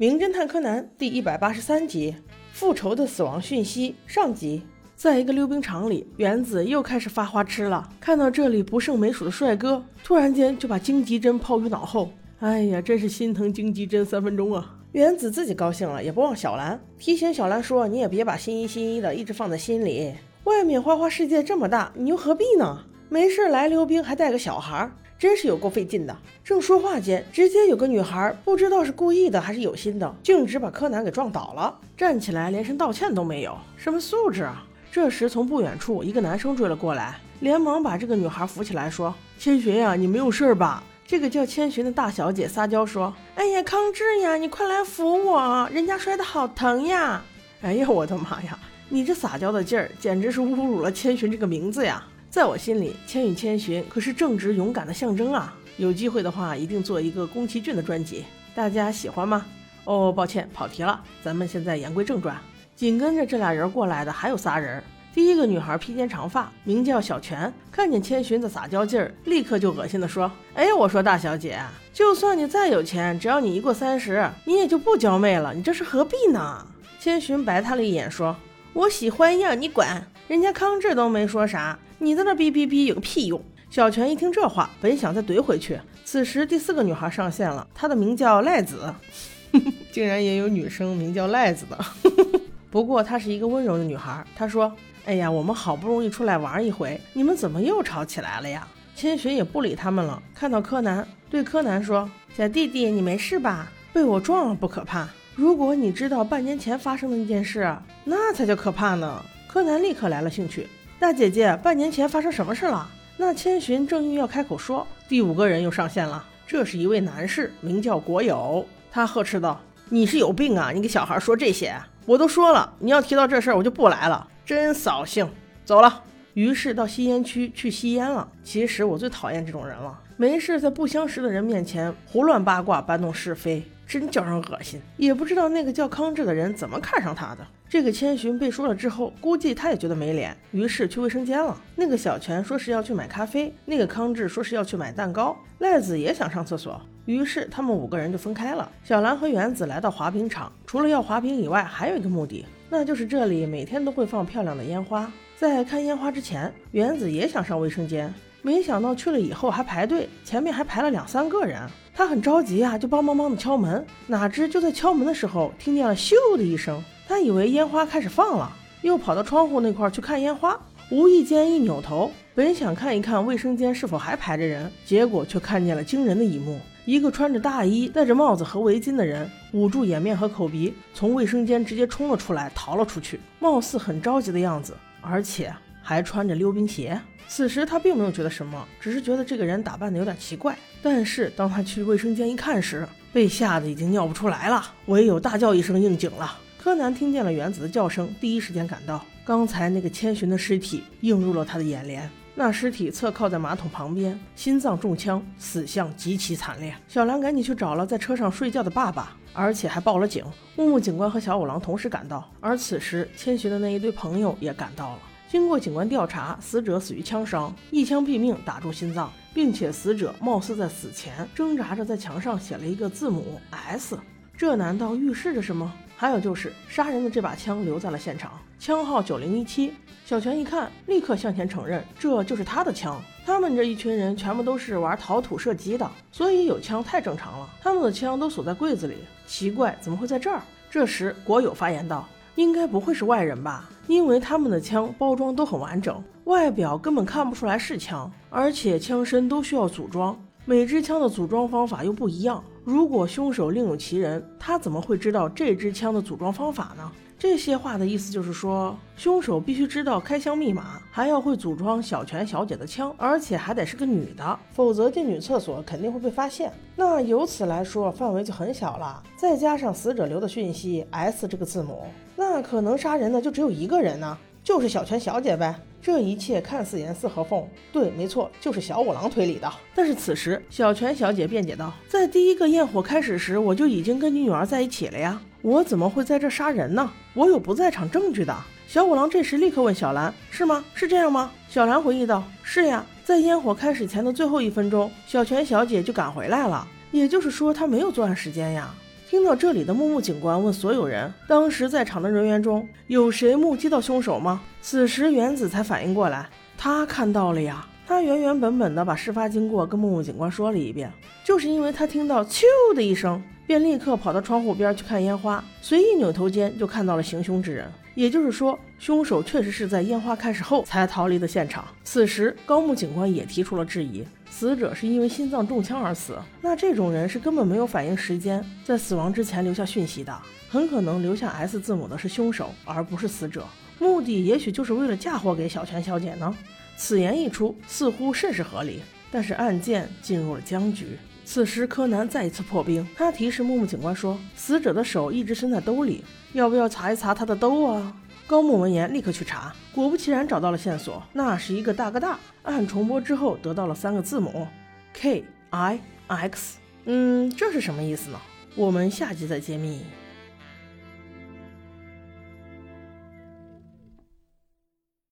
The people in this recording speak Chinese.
名侦探柯南第一百八十三集：复仇的死亡讯息上集。在一个溜冰场里，原子又开始发花痴了。看到这里不胜枚数的帅哥，突然间就把荆棘针抛于脑后。哎呀，真是心疼荆棘针三分钟啊！原子自己高兴了，也不忘小兰，提醒小兰说：“你也别把心一心一的一直放在心里。外面花花世界这么大，你又何必呢？没事来溜冰还带个小孩。”真是有够费劲的。正说话间，直接有个女孩不知道是故意的还是有心的，径直把柯南给撞倒了，站起来连声道歉都没有，什么素质啊！这时从不远处一个男生追了过来，连忙把这个女孩扶起来，说：“千寻呀，你没有事吧？”这个叫千寻的大小姐撒娇说：“哎呀，康志呀，你快来扶我，人家摔得好疼呀！”哎呀，我的妈呀，你这撒娇的劲儿，简直是侮辱了千寻这个名字呀！在我心里，千与千寻可是正直勇敢的象征啊！有机会的话，一定做一个宫崎骏的专辑，大家喜欢吗？哦，抱歉，跑题了。咱们现在言归正传。紧跟着这俩人过来的还有仨人。第一个女孩披肩长发，名叫小泉，看见千寻的撒娇劲儿，立刻就恶心的说：“哎，我说大小姐，就算你再有钱，只要你一过三十，你也就不娇媚了。你这是何必呢？”千寻白他了一眼，说：“我喜欢呀，你管。人家康志都没说啥。”你在那哔哔哔有个屁用！小泉一听这话，本想再怼回去。此时第四个女孩上线了，她的名叫赖子，竟然也有女生名叫赖子的。不过她是一个温柔的女孩。她说：“哎呀，我们好不容易出来玩一回，你们怎么又吵起来了呀？”千寻也不理他们了，看到柯南，对柯南说：“小弟弟，你没事吧？被我撞了不可怕，如果你知道半年前发生的那件事，那才叫可怕呢。”柯南立刻来了兴趣。大姐姐，半年前发生什么事了？那千寻正欲要开口说，第五个人又上线了。这是一位男士，名叫国友。他呵斥道：“你是有病啊！你给小孩说这些，我都说了，你要提到这事儿，我就不来了。真扫兴，走了。”于是到吸烟区去吸烟了。其实我最讨厌这种人了，没事在不相识的人面前胡乱八卦、搬弄是非，真叫人恶心。也不知道那个叫康志的人怎么看上他的。这个千寻被说了之后，估计他也觉得没脸，于是去卫生间了。那个小泉说是要去买咖啡，那个康志说是要去买蛋糕，赖子也想上厕所，于是他们五个人就分开了。小兰和原子来到滑冰场，除了要滑冰以外，还有一个目的，那就是这里每天都会放漂亮的烟花。在看烟花之前，原子也想上卫生间，没想到去了以后还排队，前面还排了两三个人，他很着急啊，就帮帮忙的敲门，哪知就在敲门的时候，听见了咻的一声。他以为烟花开始放了，又跑到窗户那块去看烟花。无意间一扭头，本想看一看卫生间是否还排着人，结果却看见了惊人的一幕：一个穿着大衣、戴着帽子和围巾的人，捂住掩面和口鼻，从卫生间直接冲了出来，逃了出去，貌似很着急的样子，而且还穿着溜冰鞋。此时他并没有觉得什么，只是觉得这个人打扮的有点奇怪。但是当他去卫生间一看时，被吓得已经尿不出来了，唯有大叫一声应景了。柯南听见了原子的叫声，第一时间赶到。刚才那个千寻的尸体映入了他的眼帘。那尸体侧靠在马桶旁边，心脏中枪，死相极其惨烈。小兰赶紧去找了在车上睡觉的爸爸，而且还报了警。木木警官和小五郎同时赶到，而此时千寻的那一堆朋友也赶到了。经过警官调查，死者死于枪伤，一枪毙命，打中心脏，并且死者貌似在死前挣扎着在墙上写了一个字母 S。这难道预示着什么？还有就是杀人的这把枪留在了现场，枪号九零一七。小泉一看，立刻向前承认，这就是他的枪。他们这一群人全部都是玩陶土射击的，所以有枪太正常了。他们的枪都锁在柜子里，奇怪，怎么会在这儿？这时国友发言道：“应该不会是外人吧？因为他们的枪包装都很完整，外表根本看不出来是枪，而且枪身都需要组装，每支枪的组装方法又不一样。”如果凶手另有其人，他怎么会知道这支枪的组装方法呢？这些话的意思就是说，凶手必须知道开枪密码，还要会组装小泉小姐的枪，而且还得是个女的，否则进女厕所肯定会被发现。那由此来说，范围就很小了。再加上死者留的讯息 S 这个字母，那可能杀人的就只有一个人呢，就是小泉小姐呗。这一切看似严丝合缝，对，没错，就是小五郎推理的。但是此时，小泉小姐辩解道：“在第一个焰火开始时，我就已经跟你女儿在一起了呀，我怎么会在这杀人呢？我有不在场证据的。”小五郎这时立刻问小兰：“是吗？是这样吗？”小兰回忆道：“是呀，在烟火开始前的最后一分钟，小泉小姐就赶回来了，也就是说她没有作案时间呀。”听到这里的木木警官问所有人：“当时在场的人员中有谁目击到凶手吗？”此时原子才反应过来，他看到了呀。他原原本本的把事发经过跟木木警官说了一遍，就是因为他听到“咻”的一声，便立刻跑到窗户边去看烟花，随意扭头间就看到了行凶之人。也就是说，凶手确实是在烟花开始后才逃离的现场。此时，高木警官也提出了质疑。死者是因为心脏中枪而死，那这种人是根本没有反应时间，在死亡之前留下讯息的，很可能留下 S 字母的是凶手，而不是死者。目的也许就是为了嫁祸给小泉小姐呢。此言一出，似乎甚是合理。但是案件进入了僵局。此时，柯南再一次破冰，他提示木木警官说，死者的手一直伸在兜里，要不要查一查他的兜啊？高木闻言，立刻去查，果不其然找到了线索，那是一个大哥大。按重播之后，得到了三个字母 K I X。嗯，这是什么意思呢？我们下集再揭秘。